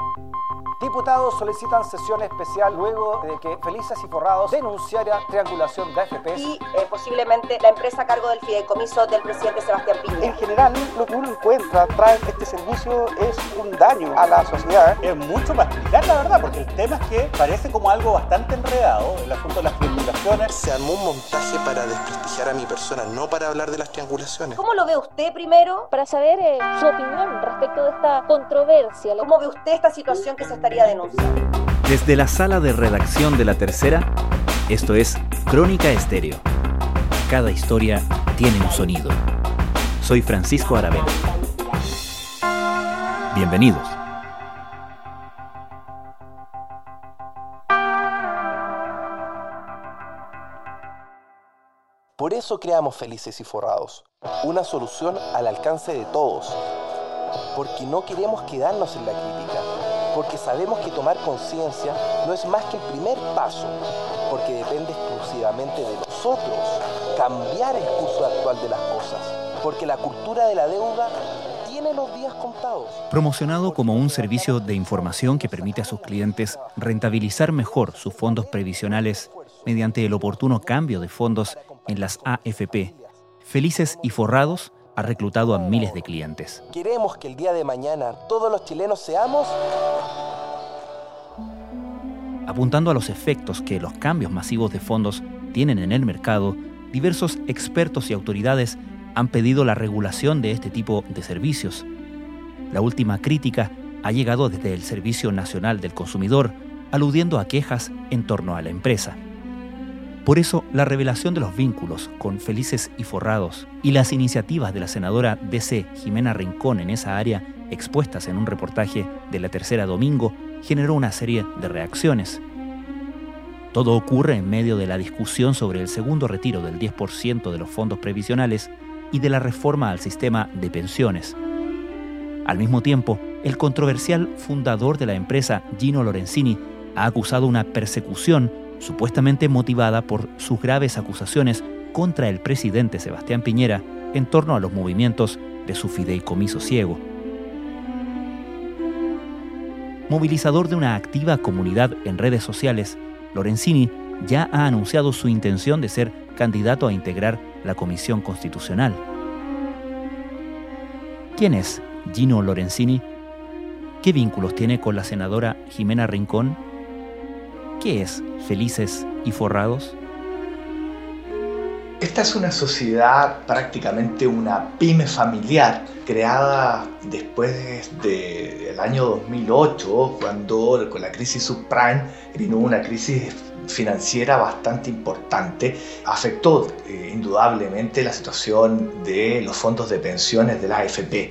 you Diputados solicitan sesión especial luego de que Felices y Forrados denunciara triangulación de AFP. Y eh, posiblemente la empresa a cargo del fideicomiso del presidente Sebastián Piñera. En general, lo que uno encuentra tras este servicio es un daño a la sociedad. Es mucho para explicar la verdad, porque el tema es que parece como algo bastante enredado, el asunto de las triangulaciones. Se armó un montaje para desprestigiar a mi persona, no para hablar de las triangulaciones. ¿Cómo lo ve usted primero? Para saber eh, su opinión respecto de esta controversia. ¿Cómo ve usted esta situación que se está desde la sala de redacción de La Tercera, esto es Crónica Estéreo. Cada historia tiene un sonido. Soy Francisco Aravena. Bienvenidos. Por eso creamos Felices y Forrados, una solución al alcance de todos, porque no queremos quedarnos en la crítica porque sabemos que tomar conciencia no es más que el primer paso, porque depende exclusivamente de nosotros cambiar el curso actual de las cosas, porque la cultura de la deuda tiene los días contados. Promocionado como un servicio de información que permite a sus clientes rentabilizar mejor sus fondos previsionales mediante el oportuno cambio de fondos en las AFP, felices y forrados ha reclutado a miles de clientes. Queremos que el día de mañana todos los chilenos seamos... Apuntando a los efectos que los cambios masivos de fondos tienen en el mercado, diversos expertos y autoridades han pedido la regulación de este tipo de servicios. La última crítica ha llegado desde el Servicio Nacional del Consumidor, aludiendo a quejas en torno a la empresa. Por eso, la revelación de los vínculos con Felices y Forrados y las iniciativas de la senadora DC Jimena Rincón en esa área, expuestas en un reportaje de la tercera domingo, generó una serie de reacciones. Todo ocurre en medio de la discusión sobre el segundo retiro del 10% de los fondos previsionales y de la reforma al sistema de pensiones. Al mismo tiempo, el controversial fundador de la empresa, Gino Lorenzini, ha acusado una persecución supuestamente motivada por sus graves acusaciones contra el presidente Sebastián Piñera en torno a los movimientos de su fideicomiso ciego. Movilizador de una activa comunidad en redes sociales, Lorenzini ya ha anunciado su intención de ser candidato a integrar la Comisión Constitucional. ¿Quién es Gino Lorenzini? ¿Qué vínculos tiene con la senadora Jimena Rincón ¿Qué es Felices y Forrados? Esta es una sociedad, prácticamente una pyme familiar, creada después del año 2008, cuando con la crisis subprime vino una crisis financiera bastante importante, afectó eh, indudablemente la situación de los fondos de pensiones de la AFP.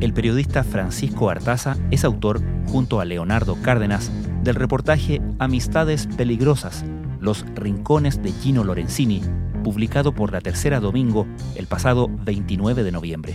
El periodista Francisco Artaza es autor, junto a Leonardo Cárdenas, del reportaje Amistades Peligrosas, Los Rincones de Gino Lorenzini, publicado por la Tercera Domingo el pasado 29 de noviembre.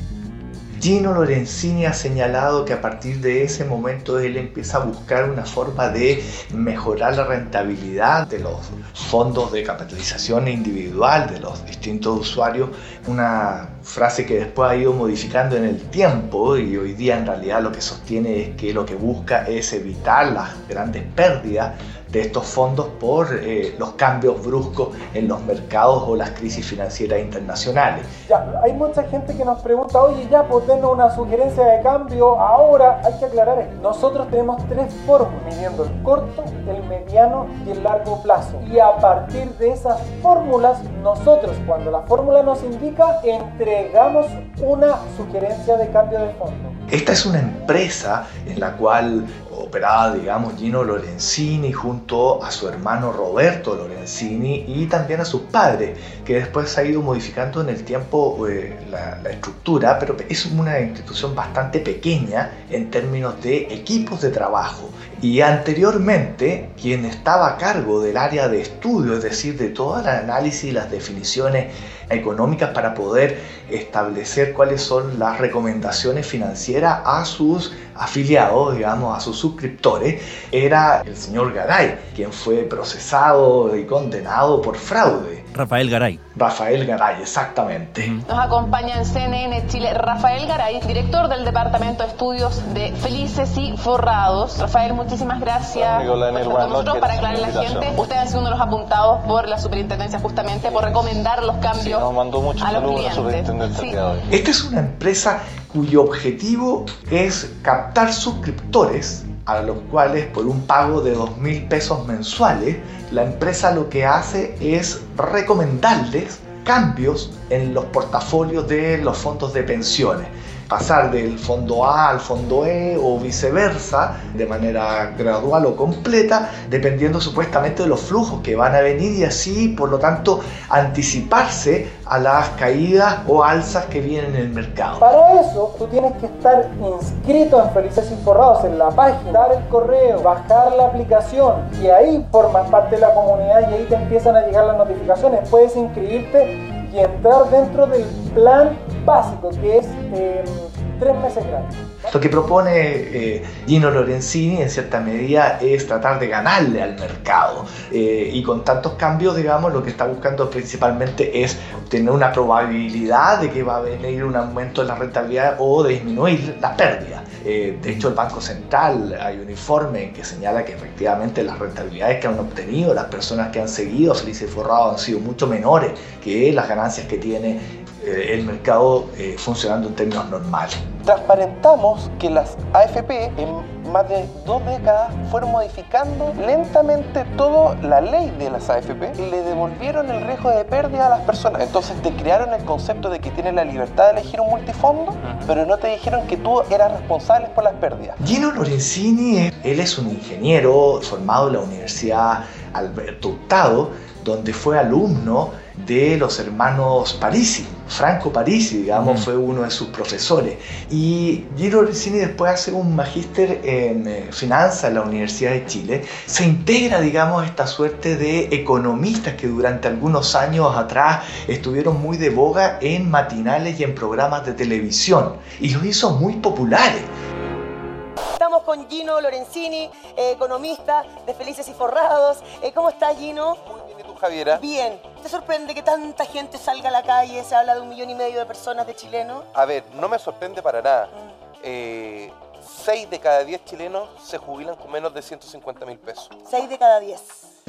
Gino Lorenzini ha señalado que a partir de ese momento él empieza a buscar una forma de mejorar la rentabilidad de los fondos de capitalización individual de los distintos usuarios, una frase que después ha ido modificando en el tiempo y hoy día en realidad lo que sostiene es que lo que busca es evitar las grandes pérdidas de estos fondos por eh, los cambios bruscos en los mercados o las crisis financieras internacionales. Ya, hay mucha gente que nos pregunta, oye, ya, pues denos una sugerencia de cambio ahora. Hay que aclarar esto. Nosotros tenemos tres fórmulas, midiendo el corto, el mediano y el largo plazo. Y a partir de esas fórmulas, nosotros, cuando la fórmula nos indica, entregamos una sugerencia de cambio de fondo. Esta es una empresa en la cual digamos, Gino Lorenzini junto a su hermano Roberto Lorenzini y también a sus padres, que después ha ido modificando en el tiempo eh, la, la, estructura, pero es una institución bastante pequeña en términos de equipos de trabajo. Y anteriormente, quien estaba a cargo del área de estudio, es decir, de todo el análisis y las definiciones económicas para poder establecer cuáles son las recomendaciones financieras a sus afiliados, digamos, a sus suscriptores, era el señor Garay, quien fue procesado y condenado por fraude. Rafael Garay. Rafael Garay, exactamente. Nos acompaña en CNN Chile Rafael Garay, director del Departamento de Estudios de Felices y Forrados. Rafael, muchísimas gracias Hola, por estar con nosotros para aclarar a la gente. Usted ha sido uno de los apuntados por la superintendencia justamente por recomendar los cambios sí, nos mandó mucho a los saludos clientes. la superintendencia Sí. el día de hoy. Esta es una empresa cuyo objetivo es captar suscriptores a los cuales por un pago de 2 mil pesos mensuales, la empresa lo que hace es recomendarles cambios en los portafolios de los fondos de pensiones. Pasar del fondo A al fondo E o viceversa de manera gradual o completa, dependiendo supuestamente de los flujos que van a venir y así, por lo tanto, anticiparse a las caídas o alzas que vienen en el mercado. Para eso, tú tienes que estar inscrito en Felices y Forrados en la página, dar el correo, bajar la aplicación y ahí formas parte de la comunidad y ahí te empiezan a llegar las notificaciones. Puedes inscribirte y entrar dentro del plan básico que es eh, tres meses gratis. Lo que propone eh, Gino Lorenzini en cierta medida es tratar de ganarle al mercado Eh, y con tantos cambios digamos lo que está buscando principalmente es tener una probabilidad de que va a venir un aumento en la rentabilidad o de disminuir las pérdidas. Eh, de hecho el Banco Central hay un informe que señala que efectivamente las rentabilidades que han obtenido las personas que han seguido Felices Forrado han sido mucho menores que las ganancias que tiene el mercado eh, funcionando en términos normales. Transparentamos que las AFP en más de dos décadas fueron modificando lentamente toda la ley de las AFP y le devolvieron el riesgo de pérdida a las personas. Entonces te crearon el concepto de que tienes la libertad de elegir un multifondo, pero no te dijeron que tú eras responsable por las pérdidas. Gino Lorenzini, él es un ingeniero formado en la Universidad Alberto Hurtado, donde fue alumno de los hermanos Parisi. Franco Parisi, digamos, Mm. fue uno de sus profesores. Y Gino Lorenzini después hace un magíster en eh, finanzas en la Universidad de Chile. Se integra, digamos, a esta suerte de economistas que durante algunos años atrás estuvieron muy de boga en matinales y en programas de televisión. Y los hizo muy populares. Estamos con Gino Lorenzini, eh, economista de Felices y Forrados. Eh, ¿Cómo estás, Gino? Bien. ¿Te sorprende que tanta gente salga a la calle? Se habla de un millón y medio de personas de chilenos. A ver, no me sorprende para nada. Eh, seis de cada diez chilenos se jubilan con menos de 150 mil pesos. Seis de cada diez.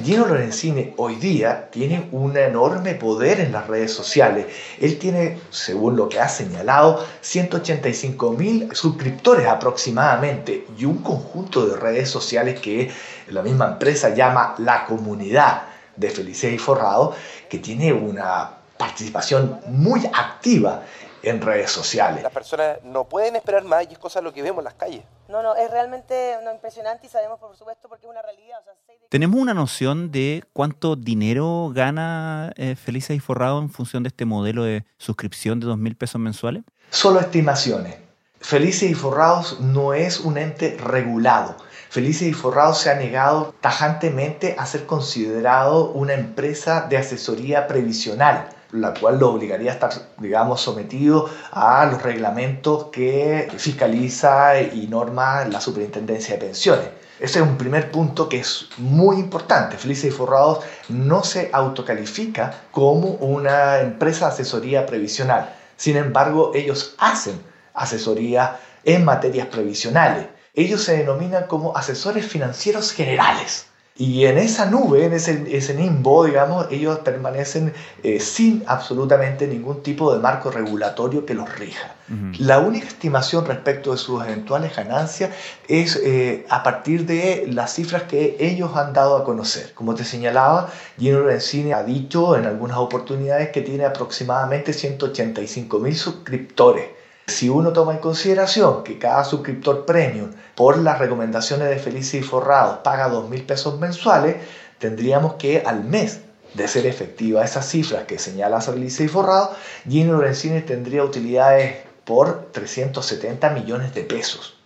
Gino Lorenzini hoy día tiene un enorme poder en las redes sociales. Él tiene, según lo que ha señalado, 185 mil suscriptores aproximadamente y un conjunto de redes sociales que la misma empresa llama la comunidad de Felices y Forrado, que tiene una participación muy activa en redes sociales. Las personas no pueden esperar más y es cosa de lo que vemos en las calles. No, no, es realmente no, impresionante y sabemos por supuesto porque es una realidad. O sea, de- ¿Tenemos una noción de cuánto dinero gana eh, Felices y Forrado en función de este modelo de suscripción de 2 mil pesos mensuales? Solo estimaciones. Felices y Forrados no es un ente regulado. Felices y Forrados se ha negado tajantemente a ser considerado una empresa de asesoría previsional, la cual lo obligaría a estar, digamos, sometido a los reglamentos que fiscaliza y norma la Superintendencia de Pensiones. Ese es un primer punto que es muy importante. Felices y Forrados no se autocalifica como una empresa de asesoría previsional. Sin embargo, ellos hacen asesoría en materias previsionales. Ellos se denominan como asesores financieros generales. Y en esa nube, en ese, ese nimbo, digamos, ellos permanecen eh, sin absolutamente ningún tipo de marco regulatorio que los rija. La única estimación respecto de sus eventuales ganancias es eh, a partir de las cifras que ellos han dado a conocer. Como te señalaba, Gino Lorenzini ha dicho en algunas oportunidades que tiene aproximadamente 185 mil suscriptores. Si uno toma en consideración que cada suscriptor premium por las recomendaciones de Felices y Forrados paga 2 mil pesos mensuales, tendríamos que al mes de ser efectiva esas cifras que señala Felices y Forrados, Gino Lorenzini tendría utilidades por 370 millones de pesos.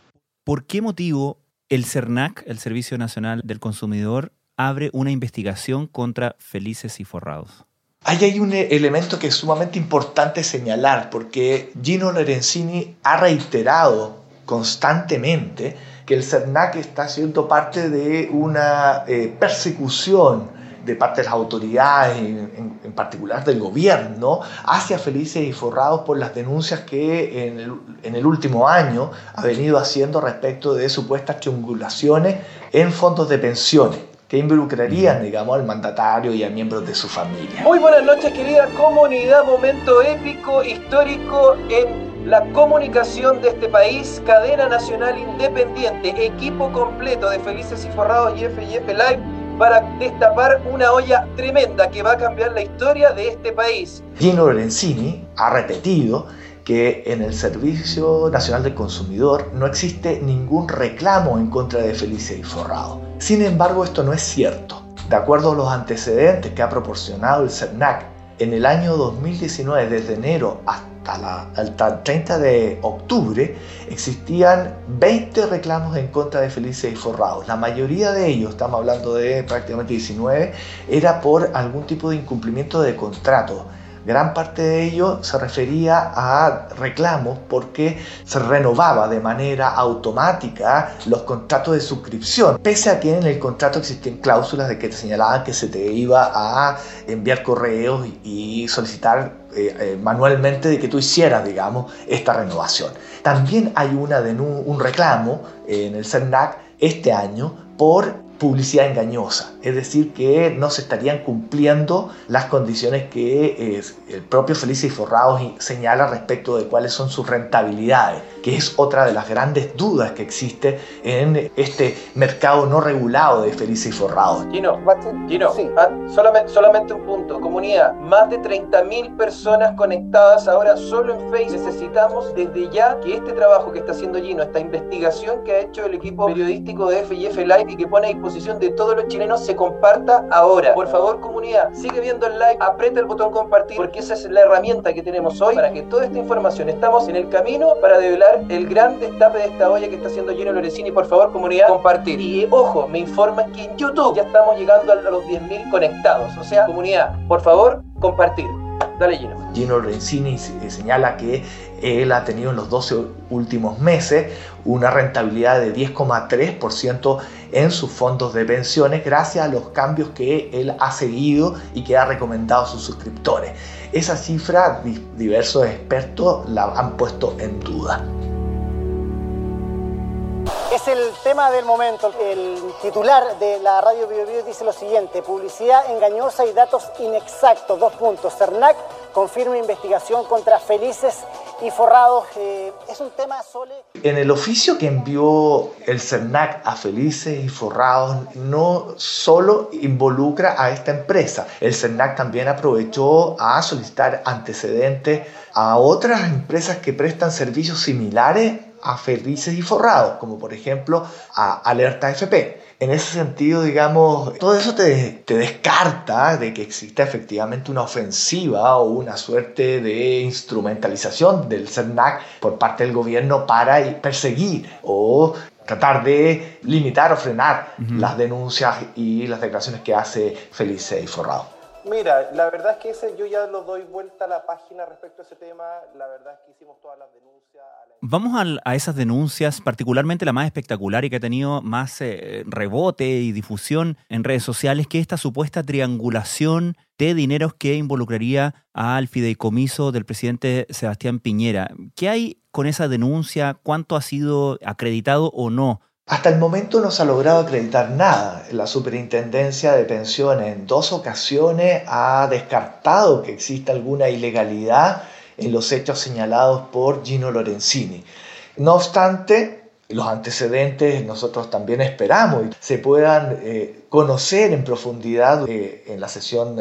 ¿Por qué motivo el CERNAC, el Servicio Nacional del Consumidor, abre una investigación contra Felices y Forrados? Ahí hay un elemento que es sumamente importante señalar, porque Gino Lorenzini ha reiterado constantemente que el CERNAC está siendo parte de una eh, persecución de parte de las autoridades, en, en, particular del gobierno, hacia Felices y Forrados por las denuncias que en el último año ha venido haciendo respecto de supuestas triangulaciones en fondos de pensiones que involucrarían, digamos, al mandatario y a miembros de su familia. Muy buenas noches, querida comunidad, momento épico, histórico en la comunicación de este país, cadena nacional independiente, equipo completo de Felices y Forrados y FIF Live para destapar una olla tremenda que va a cambiar la historia de este país. Gino Lorenzini ha repetido que en el Servicio Nacional del Consumidor no existe ningún reclamo en contra de Felices y Forrado. Sin embargo, esto no es cierto. De acuerdo a los antecedentes que ha proporcionado el CERNAC, en el año 2019, desde enero hasta, el 30 de octubre, existían 20 reclamos en contra de Felices y Forrados. La mayoría de ellos, estamos hablando de prácticamente 19, era por algún tipo de incumplimiento de contrato Gran parte de ello se refería a reclamos porque se renovaba de manera automática los contratos de suscripción, pese a que en el contrato existían cláusulas de que te señalaban que se te iba a enviar correos y solicitar eh, eh, manualmente de que tú hicieras, digamos, esta renovación. También hay una un reclamo en el CERNAC este año por publicidad engañosa, es decir, que no se estarían cumpliendo las condiciones que eh, el propio Felices y Forrados señala respecto de cuáles son sus rentabilidades, que es otra de las grandes dudas que existe en este mercado no regulado de Felices y Forrados. Gino, Gino ah, solamente, solamente un punto, comunidad, más de 30.000 personas conectadas ahora solo en Facebook. Necesitamos desde ya que este trabajo que está haciendo Gino, esta investigación que ha hecho el equipo periodístico de FIF Live y que pone a disposición de todos los chilenos se comparta ahora. Por favor, comunidad, sigue viendo el like, aprieta el botón compartir, porque esa es la herramienta que tenemos hoy para que toda esta información estamos en el camino para develar el gran destape de esta olla que está haciendo Gino Lorenzini. Por favor, comunidad, compartir. Y ojo, me informan que en YouTube ya estamos llegando a los 10.000 conectados. O sea, comunidad, por favor, compartir. Dale, Gino. Gino Lorenzini señala que él ha tenido en los 12 últimos meses una rentabilidad de 10,3% en sus fondos de pensiones gracias a los cambios que él ha seguido y que ha recomendado a sus suscriptores. Esa cifra diversos expertos la han puesto en duda. El tema del momento. El titular de la radio Bio, Bio dice lo siguiente: publicidad engañosa y datos inexactos. Dos puntos. CERNAC confirma investigación contra Felices y Forrados. Eh, es un tema sole. En el oficio que envió el CERNAC a Felices y Forrados no solo involucra a esta empresa, el CERNAC también aprovechó a solicitar antecedentes a otras empresas que prestan servicios similares a Felices y Forrados, como por ejemplo a Alerta FP. En ese sentido, digamos, todo eso te, te, descarta de que exista efectivamente una ofensiva o una suerte de instrumentalización del CERNAC por parte del gobierno para perseguir o tratar de limitar o frenar las denuncias y las declaraciones que hace Felice y Forrado. Mira, la verdad es que ese yo ya lo doy vuelta a la página respecto a ese tema. La verdad es que hicimos todas las denuncias. Vamos a, esas denuncias, particularmente la más espectacular y que ha tenido más eh, rebote y difusión en redes sociales, que esta supuesta triangulación de dineros que involucraría al fideicomiso del presidente Sebastián Piñera. ¿Qué hay con esa denuncia? ¿Cuánto ha sido acreditado o no? Hasta el momento no se ha logrado acreditar nada. La Superintendencia de Pensiones en dos ocasiones ha descartado que exista alguna ilegalidad en los hechos señalados por Gino Lorenzini. No obstante, los antecedentes nosotros también esperamos se puedan eh, conocer en profundidad eh, en la sesión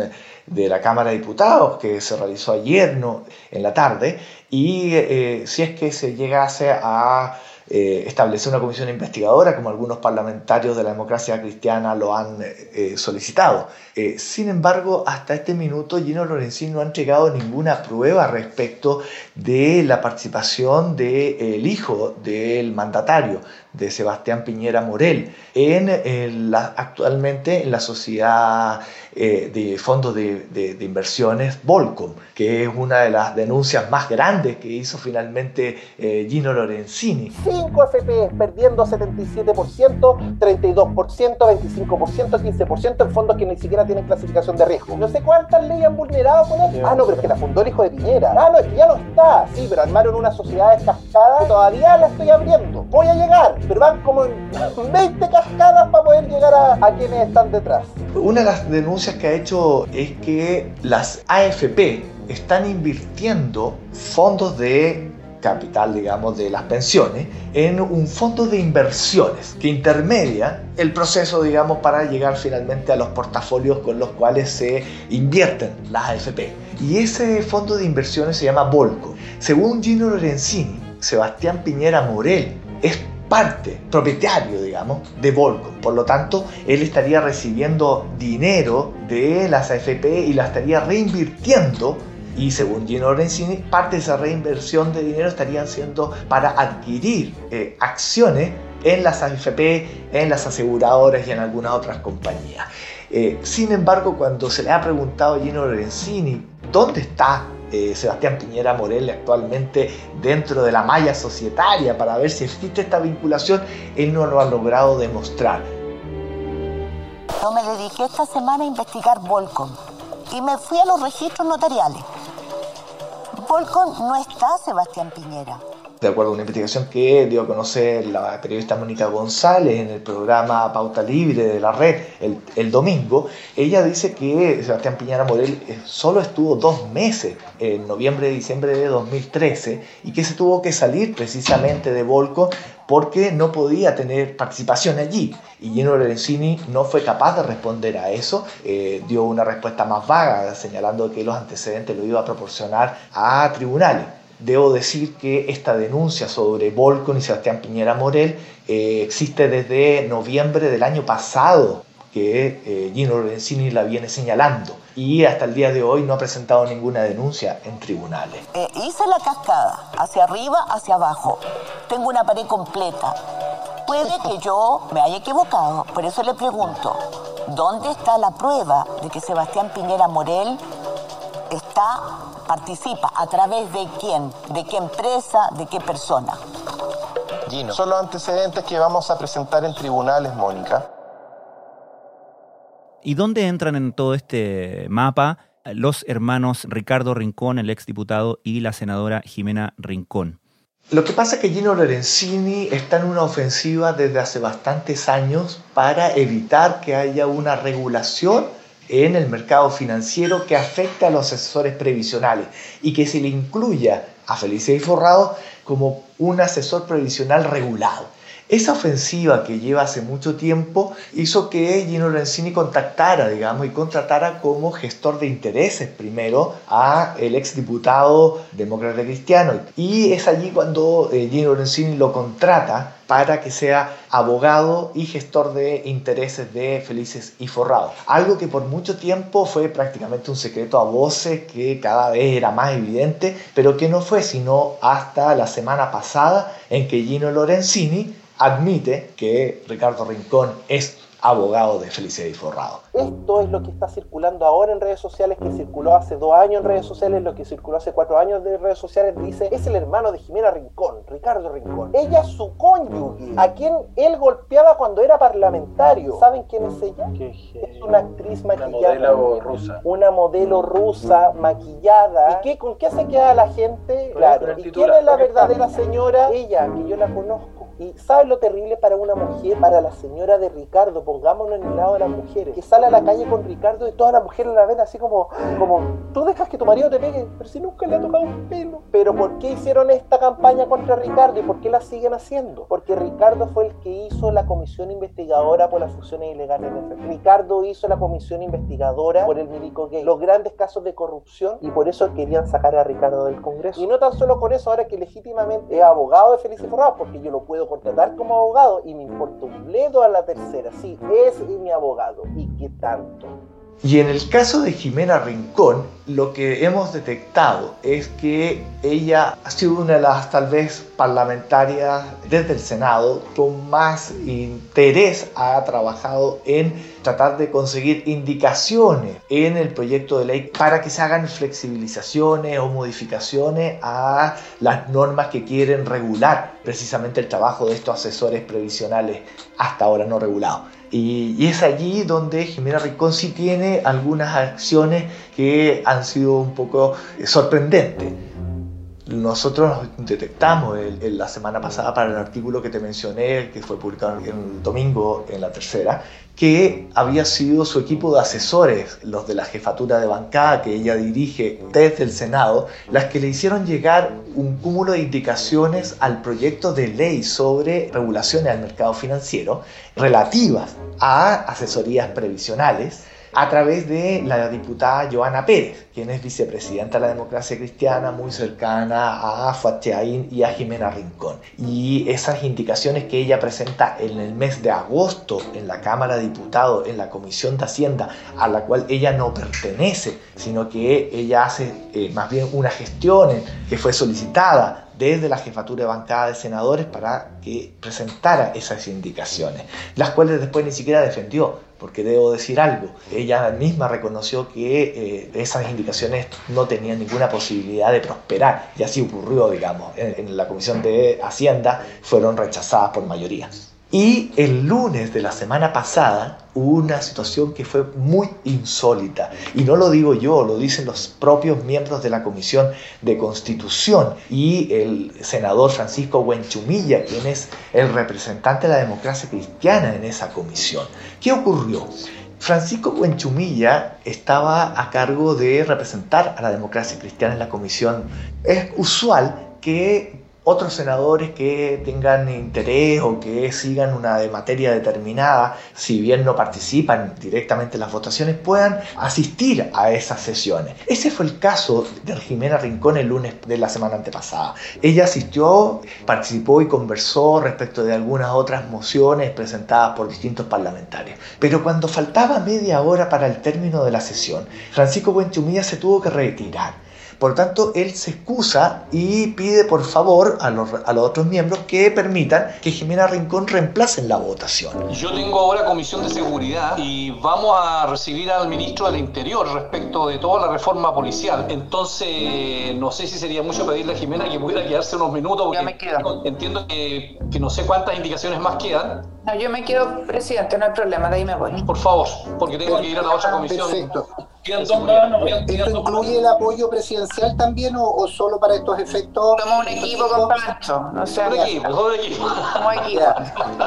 de la Cámara de Diputados que se realizó ayer en la tarde y eh, si es que se llegase a eh, establecer una comisión investigadora, como algunos parlamentarios de la democracia cristiana lo han eh, solicitado. Eh, sin embargo, hasta este minuto Gino Lorenzini no ha entregado ninguna prueba respecto de la participación del hijo del mandatario, de Sebastián Piñera Morel en, la, actualmente en la sociedad eh, de fondos de, inversiones Volcom, que es una de las denuncias más grandes que hizo finalmente eh, Gino Lorenzini. 5 FP perdiendo 77%, 32%, 25%, 15% en fondos que ni siquiera tienen clasificación de riesgo. No sé cuántas leyes han vulnerado con esto. Ah, no, pero es que la fundó el hijo de Piñera. Ah, no, es que ya no está. Sí, pero armaron una sociedad de cascadas. Todavía la estoy abriendo. Voy a llegar, pero van como en 20 cascadas para poder llegar a, a quienes están detrás. Una de las denuncias que ha hecho es que las AFP están invirtiendo fondos de capital, digamos, de las pensiones en un fondo de inversiones que intermedia el proceso, digamos, para llegar finalmente a los portafolios con los cuales se invierten las AFP. Y ese fondo de inversiones se llama Volco. Según Gino Lorenzini, Sebastián Piñera Morel es parte, propietario, digamos, de Volco. Por lo tanto, él estaría recibiendo dinero de las AFP y la estaría reinvirtiendo y según Gino Lorenzini, parte de esa reinversión de dinero estarían siendo para adquirir eh, acciones en las AFP, en las aseguradoras y en algunas otras compañías. Eh, sin embargo, cuando se le ha preguntado a Gino Lorenzini dónde está eh, Sebastián Piñera Morel actualmente dentro de la malla societaria para ver si existe esta vinculación, él no lo ha logrado demostrar. Yo me dediqué esta semana a investigar Volcom y me fui a los registros notariales. Volcom no está Sebastián Piñera. De acuerdo a una investigación que dio a conocer la periodista Mónica González en el programa Pauta Libre de la red el, domingo, ella dice que Sebastián Piñera Morel eh, solo estuvo dos meses, en noviembre y diciembre de 2013, y que se tuvo que salir precisamente de Volcom porque no podía tener participación allí. Y Gino Lorenzini no fue capaz de responder a eso, eh, dio una respuesta más vaga, señalando que los antecedentes lo iba a proporcionar a tribunales. Debo decir que esta denuncia sobre Volcon y Sebastián Piñera Morel eh, existe desde noviembre del año pasado, que eh, Gino Lorenzini la viene señalando y hasta el día de hoy no ha presentado ninguna denuncia en tribunales. Eh, hice la cascada, hacia arriba, hacia abajo. Tengo una pared completa. Puede que yo me haya equivocado, por eso le pregunto, ¿dónde está la prueba de que Sebastián Piñera Morel está, participa, a través de quién, de qué empresa, de qué persona? Gino. Son los antecedentes que vamos a presentar en tribunales, Mónica. ¿Y dónde entran en todo este mapa los hermanos Ricardo Rincón, el exdiputado, y la senadora Jimena Rincón? Lo que pasa es que Gino Lorenzini está en una ofensiva desde hace bastantes años para evitar que haya una regulación en el mercado financiero que afecte a los asesores previsionales y que se le incluya a Felicia y Forrado como un asesor previsional regulado. Esa ofensiva que lleva hace mucho tiempo hizo que Gino Lorenzini contactara, digamos, y contratara como gestor de intereses primero a el exdiputado demócrata cristiano. Y es allí cuando eh, Gino Lorenzini lo contrata para que sea abogado y gestor de intereses de Felices y Forrados. Algo que por mucho tiempo fue prácticamente un secreto a voces que cada vez era más evidente, pero que no fue sino hasta la semana pasada en que Gino Lorenzini admite que Ricardo Rincón es abogado de Felicidad y Forrado. Esto es lo que está circulando ahora en redes sociales, que circuló hace dos años en redes sociales, lo que circuló hace cuatro años de redes sociales, dice, es el hermano de Jimena Rincón, Ricardo Rincón. Ella es su cónyuge, a quien él golpeaba cuando era parlamentario. ¿Saben quién es ella? Es una actriz maquillada. Una modelo rusa. Una modelo rusa maquillada. ¿Y qué, con qué se queda la gente? Claro. ¿Y quién es la verdadera señora? Ella, que yo la conozco. Y ¿sabes lo terrible para una mujer, para la señora de Ricardo? Pongámonos en el lado de las mujeres, que sale a la calle con Ricardo y todas las mujeres la ven así como, como, tú dejas que tu marido te pegue, pero si nunca le ha tocado un pelo. Pero ¿por qué hicieron esta campaña contra Ricardo y por qué la siguen haciendo? Porque Ricardo fue el que hizo la comisión investigadora por las funciones ilegales de FP. Ricardo hizo la comisión investigadora por el médico gay, los grandes casos de corrupción y por eso querían sacar a Ricardo del Congreso. Y no tan solo con eso, ahora que legítimamente es abogado de Felice Forrado, porque yo lo puedo contratar como abogado y me importa un bledo a la tercera. Sí, es mi abogado. ¿Y qué tanto? Y en el caso de Jimena Rincón, lo que hemos detectado es que ella ha sido una de las tal vez parlamentarias desde el Senado con más interés ha trabajado en tratar de conseguir indicaciones en el proyecto de ley para que se hagan flexibilizaciones o modificaciones a las normas que quieren regular precisamente el trabajo de estos asesores previsionales hasta ahora no regulados. Y, es allí donde Jimena Rincón sí tiene algunas acciones que han sido un poco eh, sorprendentes. Nosotros detectamos la semana pasada para el artículo que te mencioné, que fue publicado el domingo en la tercera, que había sido su equipo de asesores, los de la jefatura de bancada que ella dirige desde el Senado, las que le hicieron llegar un cúmulo de indicaciones al proyecto de ley sobre regulaciones al mercado financiero relativas a asesorías previsionales a través de la diputada Joana Pérez, quien es vicepresidenta de la democracia cristiana, muy cercana a Fatyain y a Jimena Rincón. Y esas indicaciones que ella presenta en el mes de agosto en la Cámara de Diputados, en la Comisión de Hacienda, a la cual ella no pertenece, sino que ella hace eh, más bien una gestión que fue solicitada desde la jefatura de bancada de senadores para que presentara esas indicaciones, las cuales después ni siquiera defendió, porque debo decir algo, ella misma reconoció que eh, esas indicaciones no tenían ninguna posibilidad de prosperar, y así ocurrió, digamos, en la Comisión de Hacienda fueron rechazadas por mayoría. Y el lunes de la semana pasada hubo una situación que fue muy insólita. Y no lo digo yo, lo dicen los propios miembros de la Comisión de Constitución y el senador Francisco Huenchumilla, quien es el representante de la democracia cristiana en esa comisión. ¿Qué ocurrió? Francisco Huenchumilla estaba a cargo de representar a la democracia cristiana en la comisión. Es usual que otros senadores que tengan interés o que sigan una de materia determinada, si bien no participan directamente en las votaciones, puedan asistir a esas sesiones. Ese fue el caso de Jimena Rincón el lunes de la semana antepasada. Ella asistió, participó y conversó respecto de algunas otras mociones presentadas por distintos parlamentarios. Pero cuando faltaba media hora para el término de la sesión, Francisco Buenchumilla se tuvo que retirar por lo tanto, él se excusa y pide por favor a los, a los otros miembros que permitan que Jimena Rincón reemplace la votación. Yo tengo ahora comisión de seguridad y vamos a recibir al ministro del Interior respecto de toda la reforma policial. Entonces, no sé si sería mucho pedirle a Jimena que pudiera quedarse unos minutos. Porque me quedo. Entiendo que, que no sé cuántas indicaciones más quedan. No, yo me quedo presidente, no hay problema, de ahí me voy. Por favor, porque tengo que ir a la otra comisión. Perfecto. ¿Esto incluye el apoyo presidencial también o, solo para estos efectos? Somos un equipo, compadre. No sé. Un equipo, un equipo.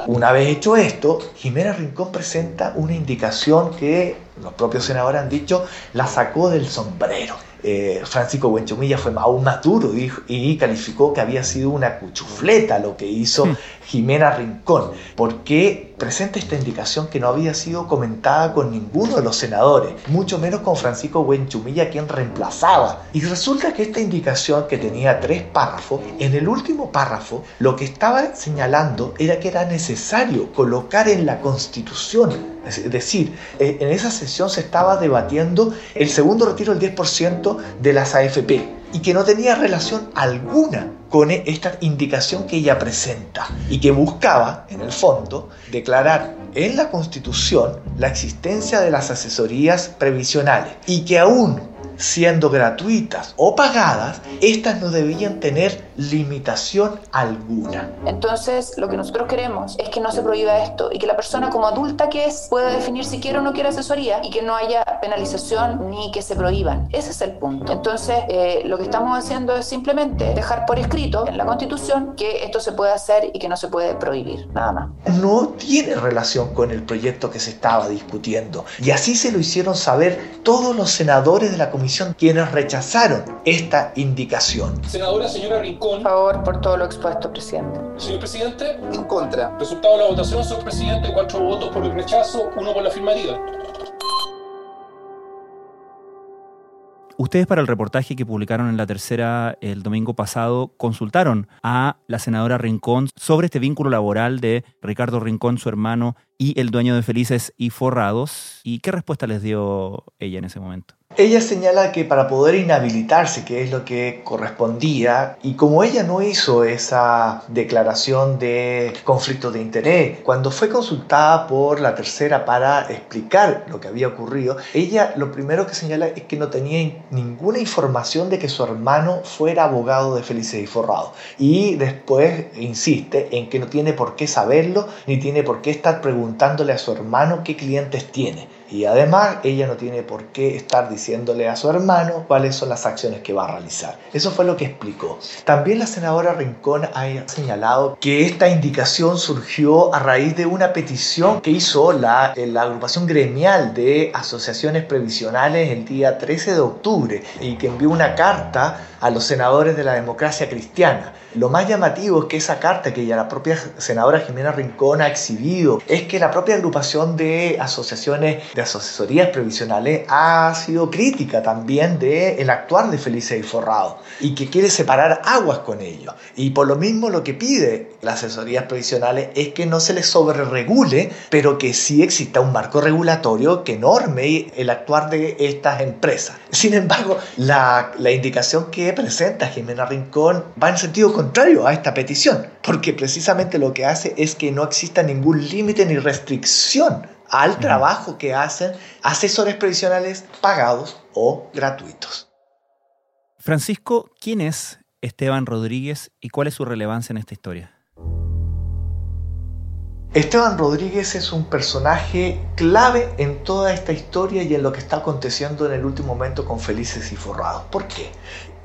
Una vez hecho esto, Jimena Rincón presenta una indicación que los propios senadores han dicho la sacó del sombrero. Eh, Francisco Buenchumilla fue aún más duro y, y, calificó que había sido una cuchufleta lo que hizo hmm. Jimena Rincón, porque presenta esta indicación que no había sido comentada con ninguno de los senadores, mucho menos con Francisco Buenchumilla, quien reemplazaba. Y resulta que esta indicación, que tenía tres párrafos, en el último párrafo lo que estaba señalando era que era necesario colocar en la Constitución, es decir, eh, en esa sesión se estaba debatiendo el segundo retiro del 10% de las AFP y que no tenía relación alguna con e-, esta indicación que ella presenta y que buscaba, en el fondo, declarar en la Constitución la existencia de las asesorías previsionales y que aún siendo gratuitas o pagadas, estas no debían tener limitación alguna. Entonces, lo que nosotros queremos es que no se prohíba esto y que la persona como adulta que es pueda definir si quiere o no quiere asesoría y que no haya penalización ni que se prohíban. Ese es el punto. Entonces, eh, lo que estamos haciendo es simplemente dejar por escrito en la Constitución que esto se puede hacer y que no se puede prohibir. Nada más. No tiene relación con el proyecto que se estaba discutiendo. Y así se lo hicieron saber todos los senadores de la Comisión quienes rechazaron esta indicación. Senadora, señora Rincón por favor, por todo lo expuesto, presidente. Señor presidente. En contra. Resultado de la votación, señor presidente, cuatro votos por el rechazo, uno por la afirmativa. Ustedes para el reportaje que publicaron en la tercera el domingo pasado consultaron a la senadora Rincón sobre este vínculo laboral de Ricardo Rincón, su hermano, y el dueño de Felices y Forrados. ¿Y qué respuesta les dio ella en ese momento? Ella señala que para poder inhabilitarse, que es lo que correspondía, y como ella no hizo esa declaración de conflicto de interés, cuando fue consultada por la tercera para explicar lo que había ocurrido, ella lo primero que señala es que no tenía ninguna información de que su hermano fuera abogado de Felices y Forrado. Y después insiste en que no tiene por qué saberlo, ni tiene por qué estar preguntándole a su hermano qué clientes tiene. Y además ella no tiene por qué estar diciéndole a su hermano cuáles son las acciones que va a realizar. Eso fue lo que explicó. También la senadora Rincón ha señalado que esta indicación surgió a raíz de una petición que hizo la, la agrupación gremial de asociaciones previsionales el día 13 de octubre y que envió una carta a los senadores de la democracia cristiana. Lo más llamativo es que esa carta que ya la propia senadora Jimena Rincón ha exhibido es que la propia agrupación de asociaciones de asesorías previsionales ha sido crítica también del el actuar de Felice y Forrado y que quiere separar aguas con ellos. Y por lo mismo lo que pide las asesorías previsionales es que no se les sobreregule, pero que sí exista un marco regulatorio que norme el actuar de estas empresas. Sin embargo, la, la indicación que presenta Jimena Rincón va en sentido contrario a esta petición, porque precisamente lo que hace es que no exista ningún límite ni restricción al trabajo que hacen asesores previsionales pagados o gratuitos. Francisco, ¿quién es Esteban Rodríguez y cuál es su relevancia en esta historia? Esteban Rodríguez es un personaje clave en toda esta historia y en lo que está aconteciendo en el último momento con Felices y Forrados. ¿Por qué?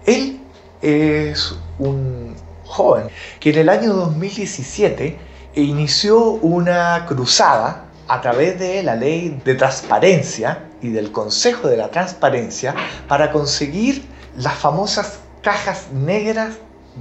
Él es un joven que en el año 2017 inició una cruzada a través de la ley de transparencia y del Consejo de la Transparencia para conseguir las famosas cajas negras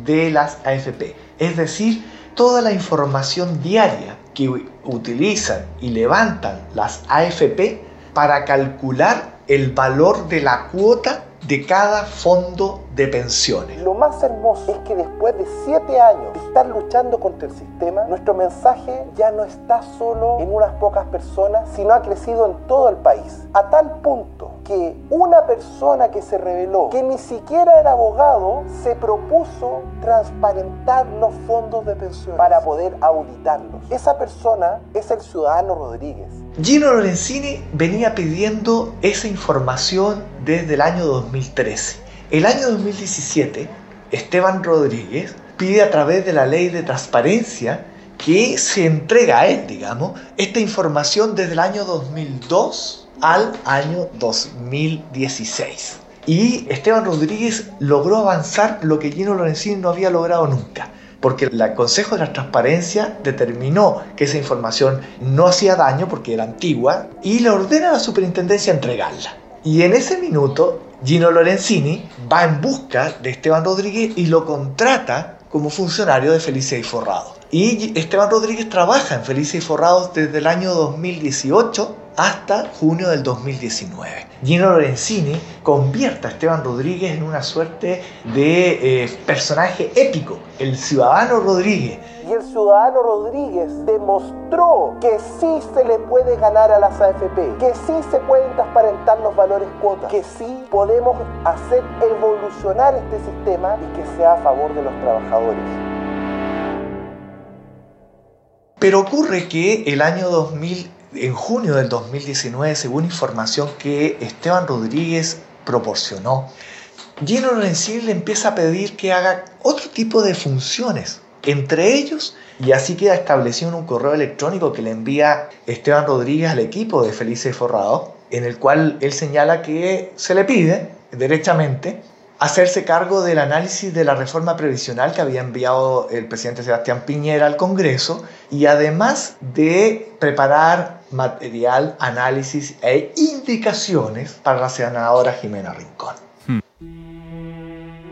de las AFP. Es decir, toda la información diaria que utilizan y levantan las AFP para calcular el valor de la cuota de cada fondo de pensiones. Lo más hermoso es que después de siete años de estar luchando contra el sistema, nuestro mensaje ya no está solo en unas pocas personas, sino ha crecido en todo el país. A tal punto que una persona que se reveló, que ni siquiera era abogado, se propuso transparentar los fondos de pensiones para poder auditarlos. Esa persona es el ciudadano Rodríguez. Gino Lorenzini venía pidiendo esa información desde el año 2013. El año 2017, Esteban Rodríguez pide a través de la ley de transparencia que se entrega a él, digamos, esta información desde el año 2002 al año 2016. Y Esteban Rodríguez logró avanzar lo que Gino Lorenzini no había logrado nunca porque el Consejo de la Transparencia determinó que esa información no hacía daño porque era antigua y le ordena a la superintendencia entregarla. Y en ese minuto, Gino Lorenzini va en busca de Esteban Rodríguez y lo contrata como funcionario de Felicia y Forrado. Y Esteban Rodríguez trabaja en Felicia y Forrados desde el año 2018 hasta junio del 2019. Gino Lorenzini convierte a Esteban Rodríguez en una suerte de eh, personaje épico, el ciudadano Rodríguez. Y el ciudadano Rodríguez demostró que sí se le puede ganar a las AFP, que sí se pueden transparentar los valores cuotas, que sí podemos hacer evolucionar este sistema y que sea a favor de los trabajadores. Pero ocurre que el año 2000 en junio del 2019, según información que Esteban Rodríguez proporcionó, Gino Lorenzini le empieza a pedir que haga otro tipo de funciones. Entre ellos, y así queda establecido en un correo electrónico que le envía Esteban Rodríguez al equipo de Felice Forrado, en el cual él señala que se le pide derechamente hacerse cargo del análisis de la reforma previsional que había enviado el presidente Sebastián Piñera al Congreso y además de preparar material, análisis e indicaciones para la senadora Jimena Rincón.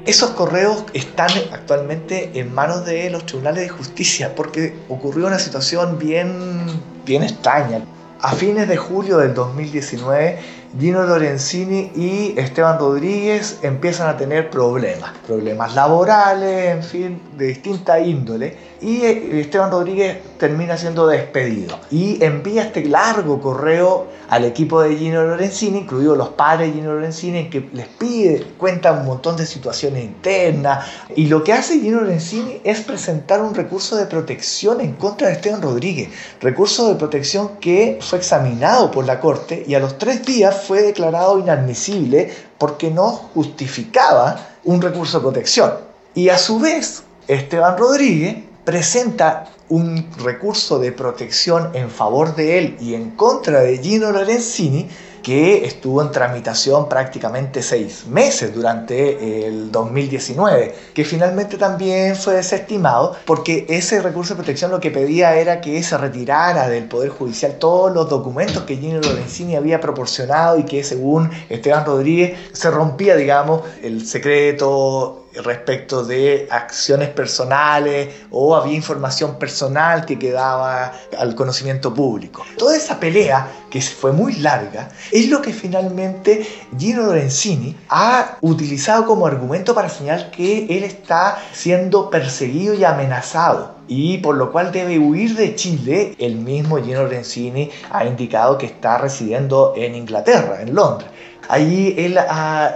Esos correos están actualmente en manos de los tribunales de justicia porque ocurrió una situación bien, bien extraña. A fines de julio del 2019, Gino Lorenzini y Esteban Rodríguez empiezan a tener problemas, problemas laborales, en fin, de distinta índole y eh, Esteban Rodríguez termina siendo despedido. Y envía este largo correo al equipo de Gino Lorenzini, incluidos los padres de Gino Lorenzini, en que les pide, cuenta un montón de situaciones internas y lo que hace Gino Lorenzini es presentar un recurso de protección en contra de Esteban Rodríguez, recurso de protección que fue examinado por la Corte y a los tres días fue declarado inadmisible porque no justificaba un recurso de protección. Y a su vez, Esteban Rodríguez presenta un recurso de protección en favor de él y en contra de Gino Lorenzini que estuvo en tramitación prácticamente seis meses durante el 2019, que finalmente también fue desestimado porque ese recurso de protección lo que pedía era que se retirara del Poder Judicial todos los documentos que Gino Lorenzini había proporcionado y que según Esteban Rodríguez se rompía, digamos, el secreto respecto de acciones personales o había información personal que quedaba al conocimiento público. Toda esa pelea, que fue muy larga, es lo que finalmente Gino Lorenzini ha utilizado como argumento para señalar que él está siendo perseguido y amenazado y por lo cual debe huir de Chile. El mismo Gino Lorenzini ha indicado que está residiendo en Inglaterra, en Londres. Allí él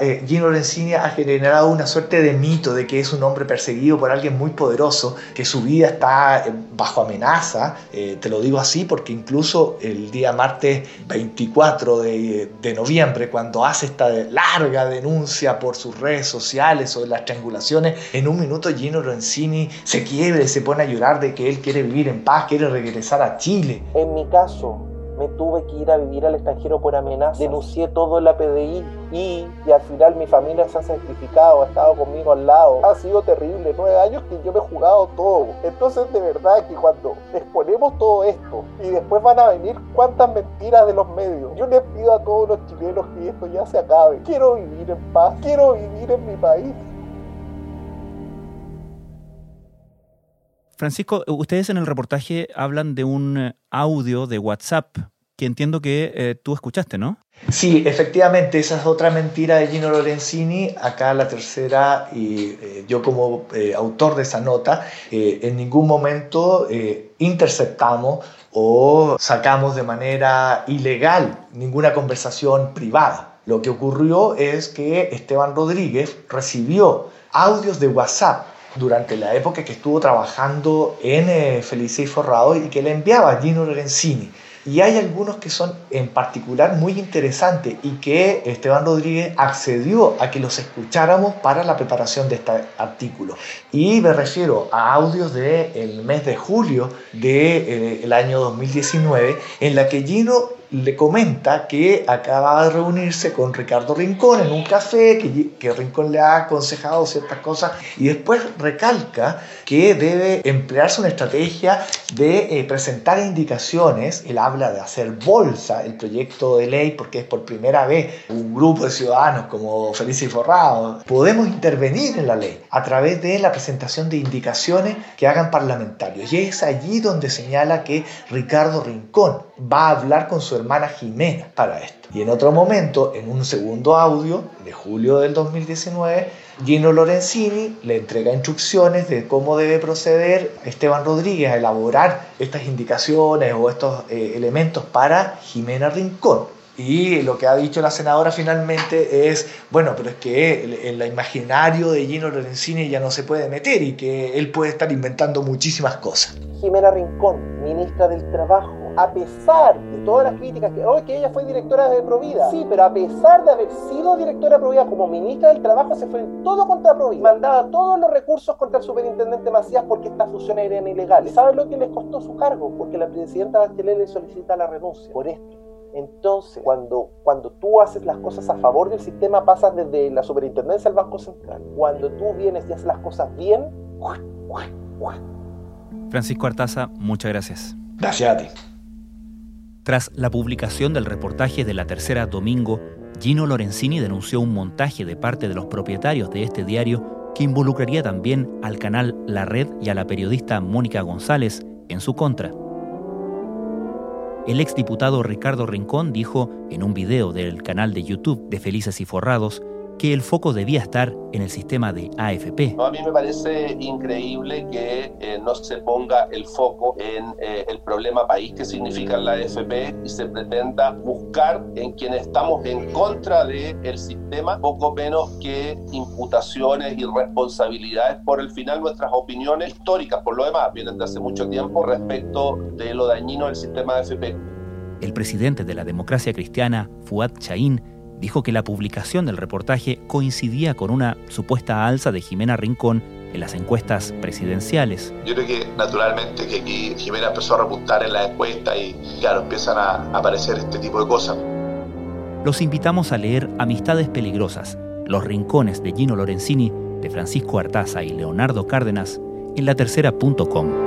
eh, Gino Lorenzini ha generado una suerte de mito de que es un hombre perseguido por alguien muy poderoso, que su vida está eh, bajo amenaza. Eh, te lo digo así porque incluso el día martes 24 de, noviembre, cuando hace esta larga denuncia por sus redes sociales sobre las triangulaciones, en un minuto Gino Lorenzini se quiebra y se pone a llorar de que él quiere vivir en paz, quiere regresar a Chile. En mi caso, me tuve que ir a vivir al extranjero por amenaza. Denuncié todo en la PDI y, y, al final mi familia se ha sacrificado, ha estado conmigo al lado. Ha sido terrible, nueve años que yo me he jugado todo. Entonces de verdad que cuando exponemos todo esto y después van a venir cuántas mentiras de los medios, yo les pido a todos los chilenos que esto ya se acabe. Quiero vivir en paz, quiero vivir en mi país. Francisco, ustedes en el reportaje hablan de un eh, audio de WhatsApp que entiendo que eh, tú escuchaste, ¿no? Sí, efectivamente, esa es otra mentira de Gino Lorenzini. Acá la tercera, y eh, yo como autor de esa nota, en ningún momento interceptamos o sacamos de manera ilegal ninguna conversación privada. Lo que ocurrió es que Esteban Rodríguez recibió audios de WhatsApp durante la época que estuvo trabajando en eh, Felice Forrado y que le enviaba a Gino Lorenzini. Y hay algunos que son en particular muy interesantes y que Esteban Rodríguez accedió a que los escucháramos para la preparación de este artículo. Y me refiero a audios del mes de julio del de, eh, año 2019 en la que Gino le comenta que acaba de reunirse con Ricardo Rincón en un café, que, que, Rincón le ha aconsejado ciertas cosas y después recalca que debe emplearse una estrategia de eh, presentar indicaciones. Él habla de hacer bolsa el proyecto de ley porque es por primera vez un grupo de ciudadanos como Felice y Forrado. Podemos intervenir en la ley a través de la presentación de indicaciones que hagan parlamentarios. Y es allí donde señala que Ricardo Rincón va a hablar con su hermana Jimena para esto. Y en otro momento, en un segundo audio de julio del 2019, Gino Lorenzini le entrega instrucciones de cómo debe proceder Esteban Rodríguez a elaborar estas indicaciones o estos eh, elementos para Jimena Rincón. Y lo que ha dicho la senadora finalmente es, bueno, pero es que en el imaginario de Gino Lorenzini ya no se puede meter y que él puede estar inventando muchísimas cosas. Jimena Rincón, ministra del Trabajo, a pesar de todas las críticas que hoy que ella fue directora de Provida, sí, pero a pesar de haber sido directora de Provida como ministra del Trabajo, se fue en todo contra Provida. Mandaba todos los recursos contra el superintendente Macías porque estas fusiones eran ilegales. ¿Saben lo que les costó su cargo? Porque la presidenta Bachelet le solicita la renuncia por esto. Entonces, cuando, cuando tú haces las cosas a favor del sistema, pasas desde la superintendencia al Banco Central. Cuando tú vienes y haces las cosas bien... Francisco Artaza, muchas gracias. Gracias a ti. Tras la publicación del reportaje de la tercera domingo, Gino Lorenzini denunció un montaje de parte de los propietarios de este diario que involucraría también al canal La Red y a la periodista Mónica González en su contra. El exdiputado Ricardo Rincón dijo en un video del canal de YouTube de Felices y Forrados que el foco debía estar en el sistema de AFP. a mí me parece increíble que eh, no se ponga el foco en eh, el problema país que significa la AFP y se pretenda buscar en quienes estamos en contra del el sistema, poco menos que imputaciones y responsabilidades por el final nuestras opiniones históricas, por lo demás, vienen de hace mucho tiempo respecto de lo dañino del sistema de AFP. El presidente de la democracia cristiana, Fuad Chaín, dijo que la publicación del reportaje coincidía con una supuesta alza de Jimena Rincón en las encuestas presidenciales. Yo creo que naturalmente que aquí Jimena empezó a repuntar en la encuesta y claro, empiezan a aparecer este tipo de cosas. Los invitamos a leer Amistades Peligrosas, Los Rincones de Gino Lorenzini, de Francisco Artaza y Leonardo Cárdenas en la tercera.com.